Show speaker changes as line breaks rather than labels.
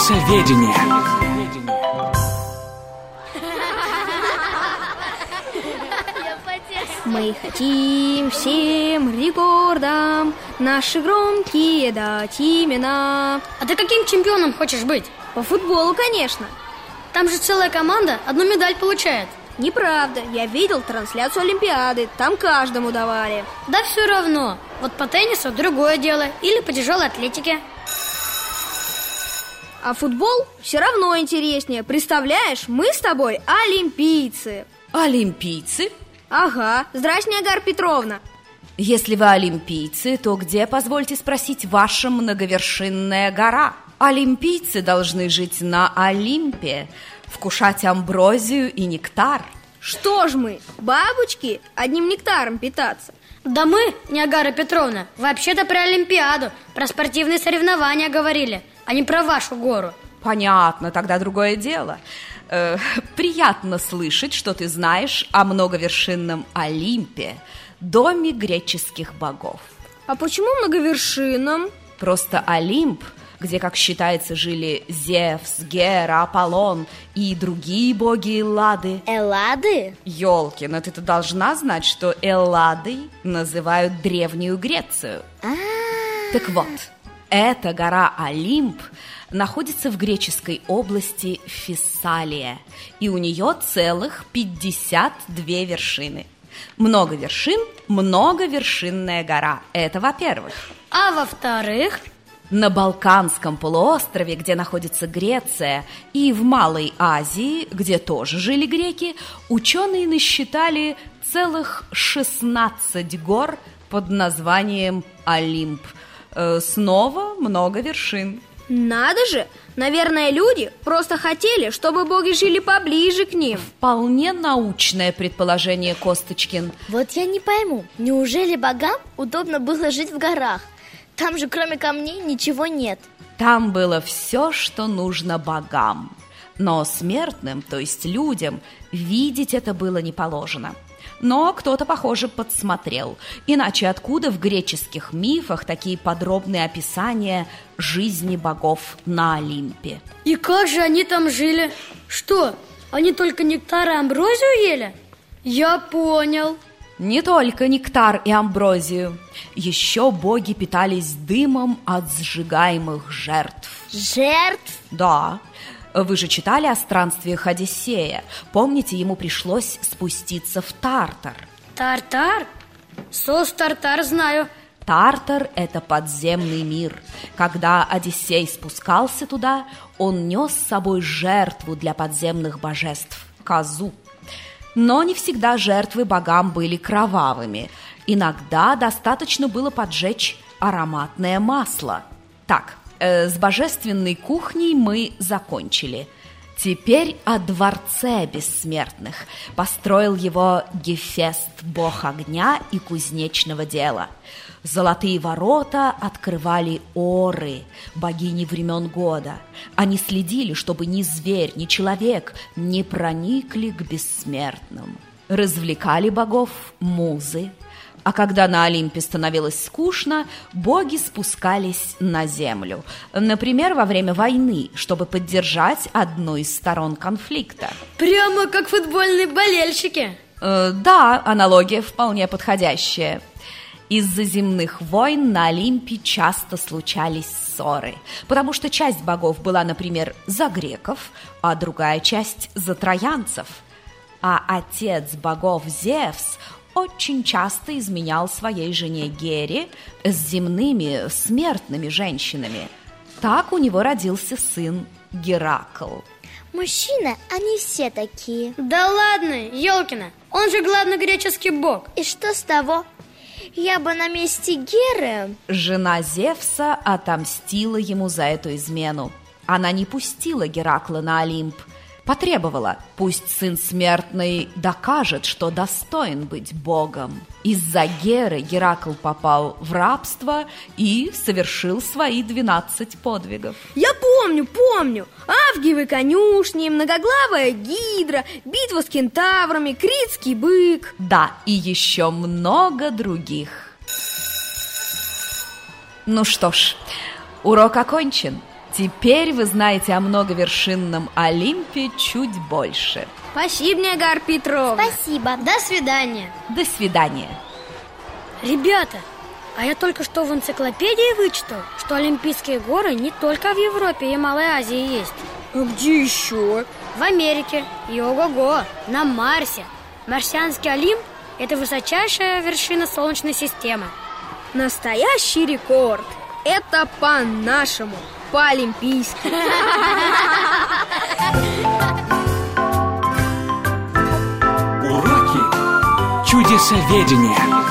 Лесоведение.
Мы хотим всем рекордам Наши громкие дать имена.
А ты каким чемпионом хочешь быть?
По футболу, конечно.
Там же целая команда одну медаль получает.
Неправда, я видел трансляцию Олимпиады Там каждому давали.
Да все равно. Вот по теннису другое дело Или по тяжелой атлетике
А футбол все равно интереснее Представляешь, мы с тобой олимпийцы
Олимпийцы?
Ага, здрасте, Агар Петровна
Если вы олимпийцы, то где, позвольте спросить, ваша многовершинная гора? Олимпийцы должны жить на Олимпе, вкушать амброзию и нектар.
Что ж мы, бабочки, одним нектаром питаться?
Да мы, Ниагара Петровна, вообще-то про Олимпиаду, про спортивные соревнования говорили, а не про вашу гору
Понятно, тогда другое дело э, Приятно слышать, что ты знаешь о многовершинном Олимпе, доме греческих богов
А почему многовершинном?
Просто Олимп – где, как считается, жили Зевс, Гера, Аполлон и другие боги Эллады.
Эллады?
Ёлкина, ты-то должна знать, что Элладой называют Древнюю Грецию.
А-а-а.
Так вот, эта гора Олимп находится в греческой области Фессалия, и у нее целых 52 вершины. Много вершин, многовершинная гора. Это во-первых.
А во-вторых,
на Балканском полуострове, где находится Греция, и в Малой Азии, где тоже жили греки, ученые насчитали целых 16 гор под названием Олимп. Э, снова много вершин.
Надо же! Наверное, люди просто хотели, чтобы боги жили поближе к ним.
Вполне научное предположение, Косточкин.
Вот я не пойму, неужели богам удобно было жить в горах? Там же кроме камней ничего нет
Там было все, что нужно богам Но смертным, то есть людям, видеть это было не положено но кто-то, похоже, подсмотрел. Иначе откуда в греческих мифах такие подробные описания жизни богов на Олимпе?
И как же они там жили? Что, они только нектар и амброзию ели? Я понял.
Не только нектар и амброзию. Еще боги питались дымом от сжигаемых жертв.
Жертв?
Да. Вы же читали о странствиях Одиссея. Помните, ему пришлось спуститься в Тартар.
Тартар? Сос Тартар знаю.
Тартар – это подземный мир. Когда Одиссей спускался туда, он нес с собой жертву для подземных божеств – козу. Но не всегда жертвы богам были кровавыми. Иногда достаточно было поджечь ароматное масло. Так, с божественной кухней мы закончили. Теперь о дворце бессмертных. Построил его Гефест, бог огня и кузнечного дела – Золотые ворота открывали оры, богини времен года. Они следили, чтобы ни зверь, ни человек не проникли к бессмертным. Развлекали богов музы, а когда на Олимпе становилось скучно, боги спускались на землю. Например, во время войны, чтобы поддержать одну из сторон конфликта.
Прямо как футбольные болельщики.
Э, да, аналогия вполне подходящая. Из-за земных войн на Олимпе часто случались ссоры, потому что часть богов была, например, за греков, а другая часть за троянцев. А отец богов Зевс очень часто изменял своей жене Гере с земными, смертными женщинами. Так у него родился сын Геракл.
Мужчины, они все такие
Да ладно, Елкина, он же главный греческий бог
И что с того? Я бы на месте Геры...
Жена Зевса отомстила ему за эту измену. Она не пустила Геракла на Олимп, потребовала, пусть сын смертный докажет, что достоин быть богом. Из-за Геры Геракл попал в рабство и совершил свои двенадцать подвигов.
Я помню, помню. Авгиевы конюшни, многоглавая гидра, битва с кентаврами, критский бык.
Да, и еще много других. Ну что ж, урок окончен. Теперь вы знаете о многовершинном Олимпе чуть больше.
Спасибо, Ниагара Петровна.
Спасибо.
До свидания.
До свидания.
Ребята, а я только что в энциклопедии вычитал, что Олимпийские горы не только в Европе и Малой Азии есть.
А где еще?
В Америке и ого-го, на Марсе. Марсианский Олимп – это высочайшая вершина Солнечной системы.
Настоящий рекорд. Это по-нашему, по-олимпийски.
Уроки чудесоведения.